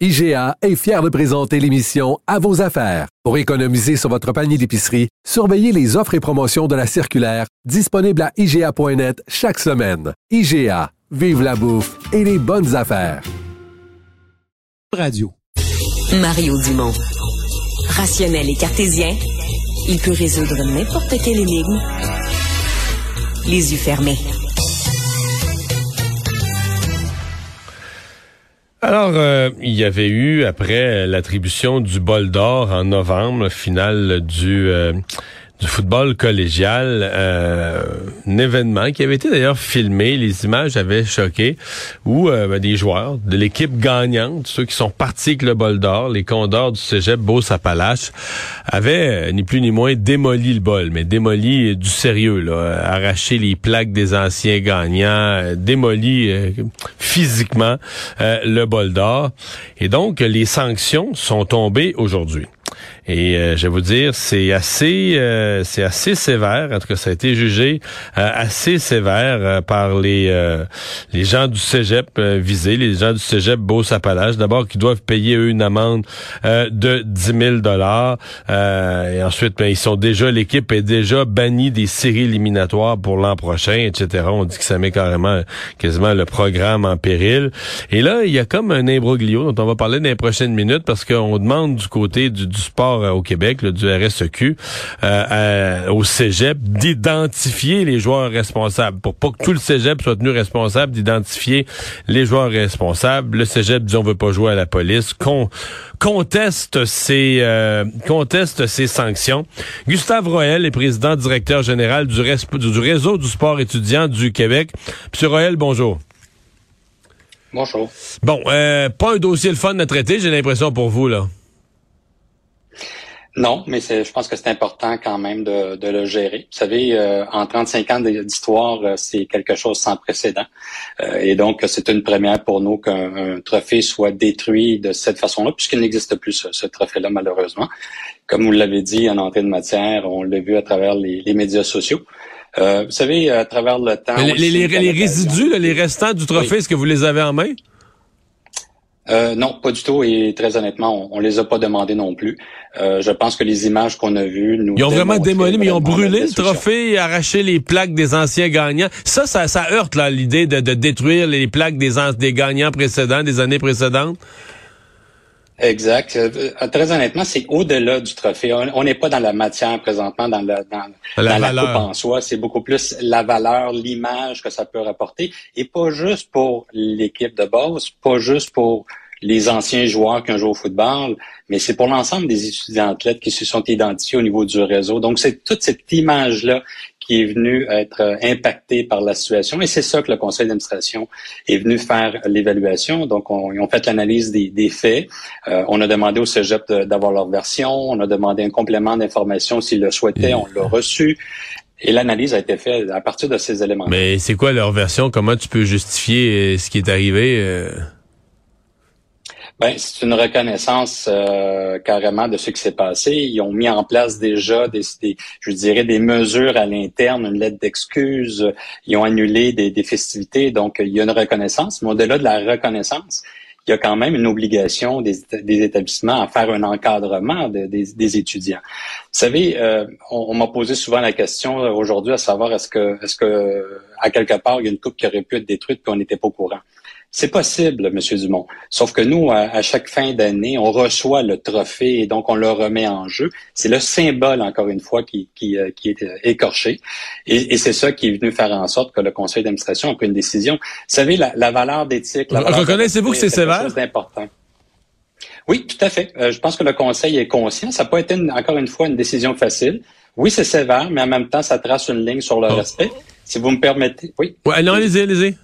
IGA est fier de présenter l'émission À vos affaires. Pour économiser sur votre panier d'épicerie, surveillez les offres et promotions de la circulaire disponible à IGA.net chaque semaine. IGA, vive la bouffe et les bonnes affaires. Radio. Mario Dumont. Rationnel et cartésien, il peut résoudre n'importe quelle énigme les yeux fermés. Alors, euh, il y avait eu, après l'attribution du bol d'or en novembre, finale du... euh, du football collégial, euh, un événement qui avait été d'ailleurs filmé, les images avaient choqué, où euh, ben, des joueurs de l'équipe gagnante, ceux qui sont partis avec le bol d'or, les condors du cégep Beau-Sapalache, avaient euh, ni plus ni moins démoli le bol, mais démoli du sérieux, là, arraché les plaques des anciens gagnants, démoli physiquement le bol d'or. Et donc, les sanctions sont tombées aujourd'hui. Et euh, je vais vous dire, c'est assez, euh, c'est assez sévère. En tout cas, ça a été jugé euh, assez sévère euh, par les euh, les gens du cégep euh, visés, les gens du cégep Beau-Sapalache. D'abord, qui doivent payer eux une amende de 10 000 dollars. et ensuite, ben, ils sont déjà, l'équipe est déjà bannie des séries éliminatoires pour l'an prochain, etc. On dit que ça met carrément, quasiment le programme en péril. Et là, il y a comme un imbroglio dont on va parler dans les prochaines minutes parce qu'on demande du côté du, du sport au Québec, là, du RSEQ, euh, à- au cégep, d'identifier les joueurs responsables. Pour pas que tout le cégep soit tenu responsable, d'identifier les joueurs responsables. Le cégep dit on veut pas jouer à la police. Con- conteste ces euh, conteste ces sanctions. Gustave Roel est président directeur général du, réseau du sport étudiant du Québec. Monsieur Roel, bonjour. Bonjour. Bon, euh, pas un dossier le fun à traiter, j'ai l'impression pour vous là. Non, mais c'est, je pense que c'est important quand même de, de le gérer. Vous savez, euh, en 35 ans d'histoire, euh, c'est quelque chose sans précédent. Euh, et donc, c'est une première pour nous qu'un un trophée soit détruit de cette façon-là, puisqu'il n'existe plus ce, ce trophée-là, malheureusement. Comme vous l'avez dit en entrée de matière, on l'a vu à travers les, les médias sociaux. Euh, vous savez, à travers le temps... Mais les, les- les- résidus, là, les restants du trophée, est-ce que vous les avez en main? Euh, non, pas du tout. Et très honnêtement, on, on les a pas demandés non plus. Euh, je pense que les images qu'on a vues nous. Ils ont vraiment démoli, mais ils ont brûlé le trophée et arraché les plaques des anciens gagnants. Ça, ça, ça heurte là l'idée de, de détruire les plaques des, des gagnants précédents, des années précédentes. Exact. Euh, très honnêtement, c'est au-delà du trophée. On n'est pas dans la matière présentement, dans, le, dans, La dans la valeur. coupe en soi. C'est beaucoup plus la valeur, l'image que ça peut rapporter. Et pas juste pour l'équipe de base, pas juste pour les anciens joueurs qui ont joué au football, mais c'est pour l'ensemble des étudiants athlètes qui se sont identifiés au niveau du réseau. Donc, c'est toute cette image-là qui est venue être euh, impactée par la situation. Et c'est ça que le conseil d'administration est venu faire l'évaluation. Donc, on, ils ont fait l'analyse des, des faits. Euh, on a demandé au cégep d'avoir leur version. On a demandé un complément d'information s'ils le souhaitaient. On l'a reçu. Et l'analyse a été faite à partir de ces éléments. Mais c'est quoi leur version? Comment tu peux justifier euh, ce qui est arrivé? Ben, c'est une reconnaissance euh, carrément de ce qui s'est passé. Ils ont mis en place déjà des, je dirais, des mesures à l'interne, une lettre d'excuse. Ils ont annulé des, des festivités. Donc, il y a une reconnaissance. Mais au-delà de la reconnaissance, il y a quand même une obligation des, des établissements à faire un encadrement de- des, des étudiants. Vous savez, euh, on, on m'a posé souvent la question euh, aujourd'hui à savoir est-ce que, est-ce que à quelque part il y a une coupe qui aurait pu être détruite puis on n'était pas au courant? C'est possible, Monsieur Dumont. Sauf que nous, à, à chaque fin d'année, on reçoit le trophée et donc on le remet en jeu. C'est le symbole, encore une fois, qui, qui, euh, qui est euh, écorché. Et, et c'est ça qui est venu faire en sorte que le conseil d'administration a pris une décision. Vous savez, la, la valeur d'éthique... Reconnaissez-vous que c'est sévère? chose d'important. Oui, tout à fait. Euh, je pense que le conseil est conscient. Ça n'a pas été, une- encore une fois, une décision facile. Oui, c'est sévère, mais en même temps, ça trace une ligne sur le Oh. respect. Si vous me permettez... Oui. Ouais, non, allez-y, allez-y.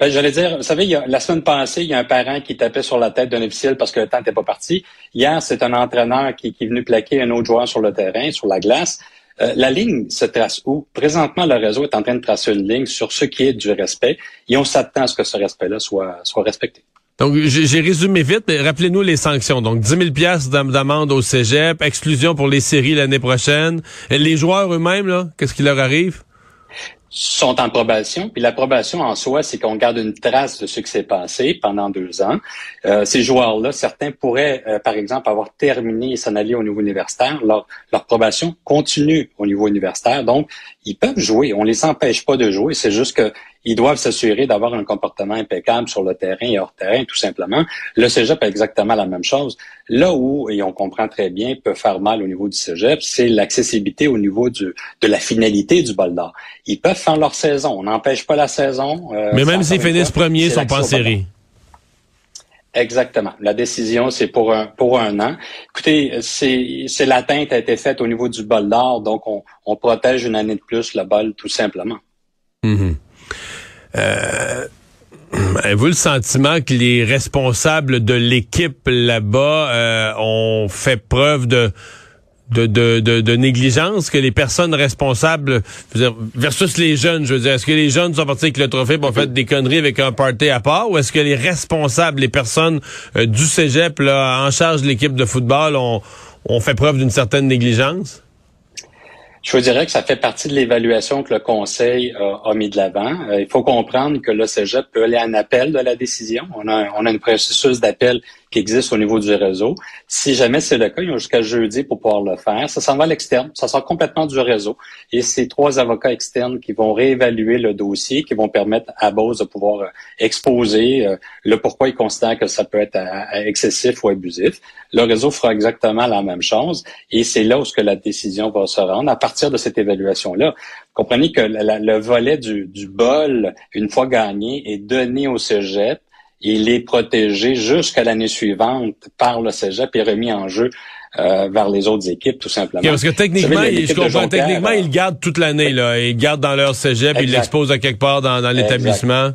Ben, J'allais dire, vous savez, il y a, la semaine passée, il y a un parent qui tapait sur la tête d'un officiel parce que le temps n'était pas parti. Hier, c'est un entraîneur qui, qui, est venu plaquer un autre joueur sur le terrain, sur la glace. Euh, la ligne se trace où? Présentement, le réseau est en train de tracer une ligne sur ce qui est du respect et on s'attend à ce que ce respect-là soit, soit respecté. Donc, j'ai résumé vite, mais rappelez-nous les sanctions. Donc, 10 000 pièces d'amende au cégep, exclusion pour les séries l'année prochaine. Les joueurs eux-mêmes, là, qu'est-ce qui leur arrive? Sont en probation. Puis la probation en soi, c'est qu'on garde une trace de ce qui s'est passé pendant deux ans. Euh, ces joueurs-là, certains pourraient, euh, par exemple, avoir terminé et s'en aller au niveau universitaire. Leur, leur probation continue au niveau universitaire. Donc, ils peuvent jouer. On les empêche pas de jouer. C'est juste que ils doivent s'assurer d'avoir un comportement impeccable sur le terrain et hors terrain, tout simplement. Le cégep a exactement la même chose. Là où, et on comprend très bien, peut faire mal au niveau du cégep, c'est l'accessibilité au niveau du, de la finalité du bol d'or. Ils peuvent faire leur saison. On n'empêche pas la saison. Euh, Mais même s'ils finissent premiers, ils sont pas en série. Exactement. La décision, c'est pour un, pour un an. Écoutez, c'est l'atteinte a été faite au niveau du bol d'or, donc on, on, protège une année de plus le bol, tout simplement. Mm-hmm. Euh, avez-vous le sentiment que les responsables de l'équipe là-bas euh, ont fait preuve de de, de, de, négligence que les personnes responsables versus les jeunes, je veux dire, est-ce que les jeunes sont partis avec le trophée pour faire des conneries avec un party à part ou est-ce que les responsables, les personnes euh, du cégep là, en charge de l'équipe de football ont, ont fait preuve d'une certaine négligence? Je vous dirais que ça fait partie de l'évaluation que le Conseil a mis de l'avant. Euh, il faut comprendre que le Cégep peut aller en appel de la décision. On a, on a un processus d'appel qui existe au niveau du réseau. Si jamais c'est le cas, ils ont jusqu'à jeudi pour pouvoir le faire. Ça s'en va à l'externe, ça sort complètement du réseau. Et c'est trois avocats externes qui vont réévaluer le dossier, qui vont permettre à Bose de pouvoir euh, exposer euh, le pourquoi ils considèrent que ça peut être excessif ou abusif. Le réseau fera exactement la même chose. Et c'est là où ce que la décision va se rendre à partir de cette évaluation-là. Comprenez que le volet du, du bol, une fois gagné, est donné au cégep il est protégé jusqu'à l'année suivante par le cégep et remis en jeu euh, vers les autres équipes, tout simplement. parce que techniquement, je comprends, techniquement, ils gardent toute l'année, là. Ils gardent dans leur cégep, ils l'exposent à quelque part dans, l'établissement.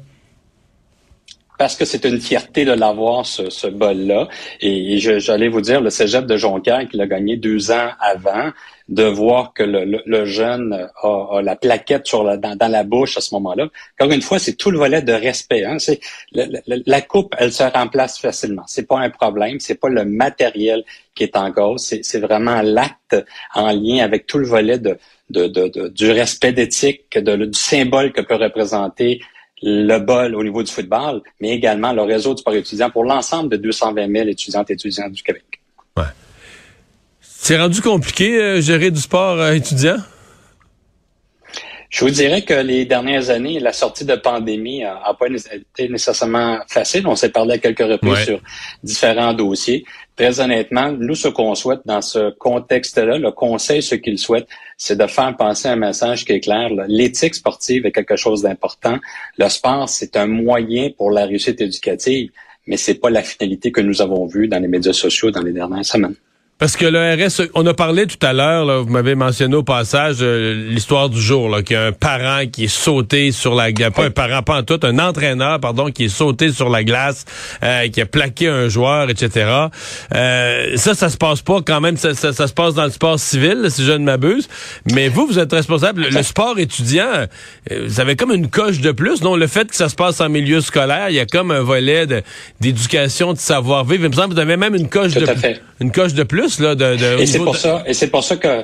Parce que c'est une fierté de l'avoir, ce, ce bol-là. Et, j'allais vous dire, le cégep de Jonquière, qui l'a gagné deux ans avant, de voir que le, jeune a, la plaquette sur la, dans, la bouche à ce moment-là. Encore une fois, c'est tout le volet de respect. Hein. C'est la coupe, elle se remplace facilement. C'est pas un problème. C'est pas le matériel qui est en cause. C'est vraiment l'acte en lien avec tout le volet de, de, du respect d'éthique, du symbole que peut représenter le bol au niveau du football, mais également le réseau du sport étudiant pour l'ensemble de 220 000 étudiantes et étudiants du Québec. Ouais. C'est rendu compliqué, euh, gérer du sport euh, étudiant? Je vous dirais que les dernières années, la sortie de pandémie n'a pas été nécessairement facile. On s'est parlé à quelques reprises sur différents dossiers. Très honnêtement, nous, ce qu'on souhaite dans ce contexte-là, le conseil, ce qu'il souhaite, c'est de faire passer un message qui est clair. L'éthique sportive est quelque chose d'important. Le sport, c'est un moyen pour la réussite éducative, mais c'est pas la finalité que nous avons vue dans les médias sociaux dans les dernières semaines. Parce que le RS, on a parlé tout à l'heure, vous m'avez mentionné au passage euh, l'histoire du jour, là, qu'il y a un parent qui est sauté sur la glace, pas un parent, pas en tout, un entraîneur, pardon, qui est sauté sur la glace, euh, qui a plaqué un joueur, etc. Euh, ça, ça se passe pas quand même, ça, ça, se passe dans le sport civil, si je ne m'abuse. Mais vous, vous êtes responsable. Le, sport étudiant, vous avez comme une coche de plus. Non, le fait que ça se passe en milieu scolaire, il y a comme un volet d'éducation, de, savoir-vivre. Il me semble que vous avez même une coche de une coche de plus et c'est pour ça, et c'est pour ça que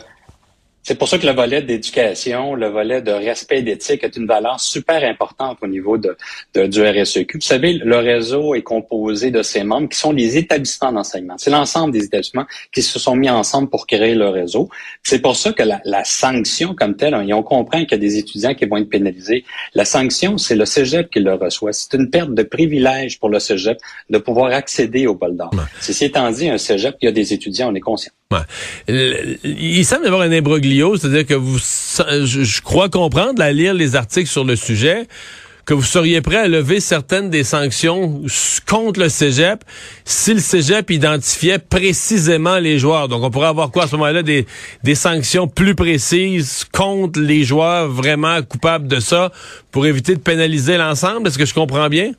c'est pour ça que le volet d'éducation, le volet de respect d'éthique est une valeur super importante au niveau de, du RSEQ. Vous savez, le réseau est composé de ses membres qui sont les établissements d'enseignement. C'est l'ensemble des établissements qui se sont mis ensemble pour créer le réseau. C'est pour ça que la, sanction comme telle, hein, on comprend qu'il y a des étudiants qui vont être pénalisés. La sanction, c'est le cégep qui le reçoit. C'est une perte de privilège pour le cégep de pouvoir accéder au bol d'or. Ceci étant dit, un cégep, il y a des étudiants, on est conscient. Il semble y avoir un imbroglio, c'est-à-dire que vous, je, crois comprendre, à lire les articles sur le sujet, que vous seriez prêt à lever certaines des sanctions contre le cégep si le cégep identifiait précisément les joueurs. Donc, on pourrait avoir quoi à ce moment-là? Des, des sanctions plus précises contre les joueurs vraiment coupables de ça pour éviter de pénaliser l'ensemble? Est-ce que je comprends bien?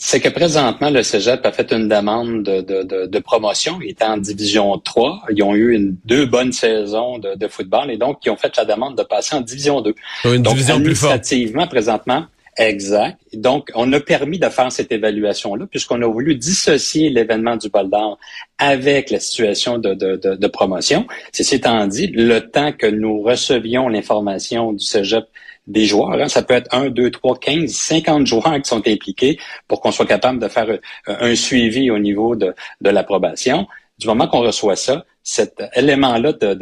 C'est que présentement, le Cégep a fait une demande de, de, de, promotion. Il était en division 3. Ils ont eu une, deux bonnes saisons de, de, football et donc ils ont fait la demande de passer en division 2. Une donc, division plus forte. présentement, exact. Donc, on a permis de faire cette évaluation-là puisqu'on a voulu dissocier l'événement du bol d'or avec la situation de, de promotion. Ceci étant dit, le temps que nous recevions l'information du Cégep des joueurs. Hein. Ça peut être 1, 2, 3, 15, 50 joueurs qui sont impliqués pour qu'on soit capable de faire euh, un suivi au niveau de, de l'approbation. Du moment qu'on reçoit ça, cet élément-là de,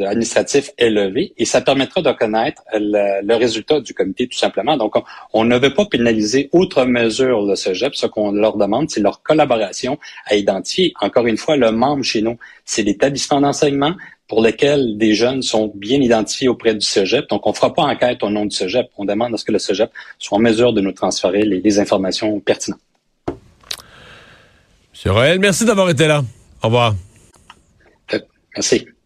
est levé et ça permettra de connaître le, résultat du comité tout simplement. Donc, on, ne veut pas pénaliser autre mesure le CEGEP. Ce qu'on leur demande, c'est leur collaboration à identifier, encore une fois, le membre chez nous. C'est l'établissement d'enseignement, pour lesquels des jeunes sont bien identifiés auprès du Cégep. Donc, on ne fera pas enquête au nom du Cégep. On demande à ce que le Cégep soit en mesure de nous transférer les, informations pertinentes. Monsieur Roel, merci d'avoir été là. Au revoir. Merci.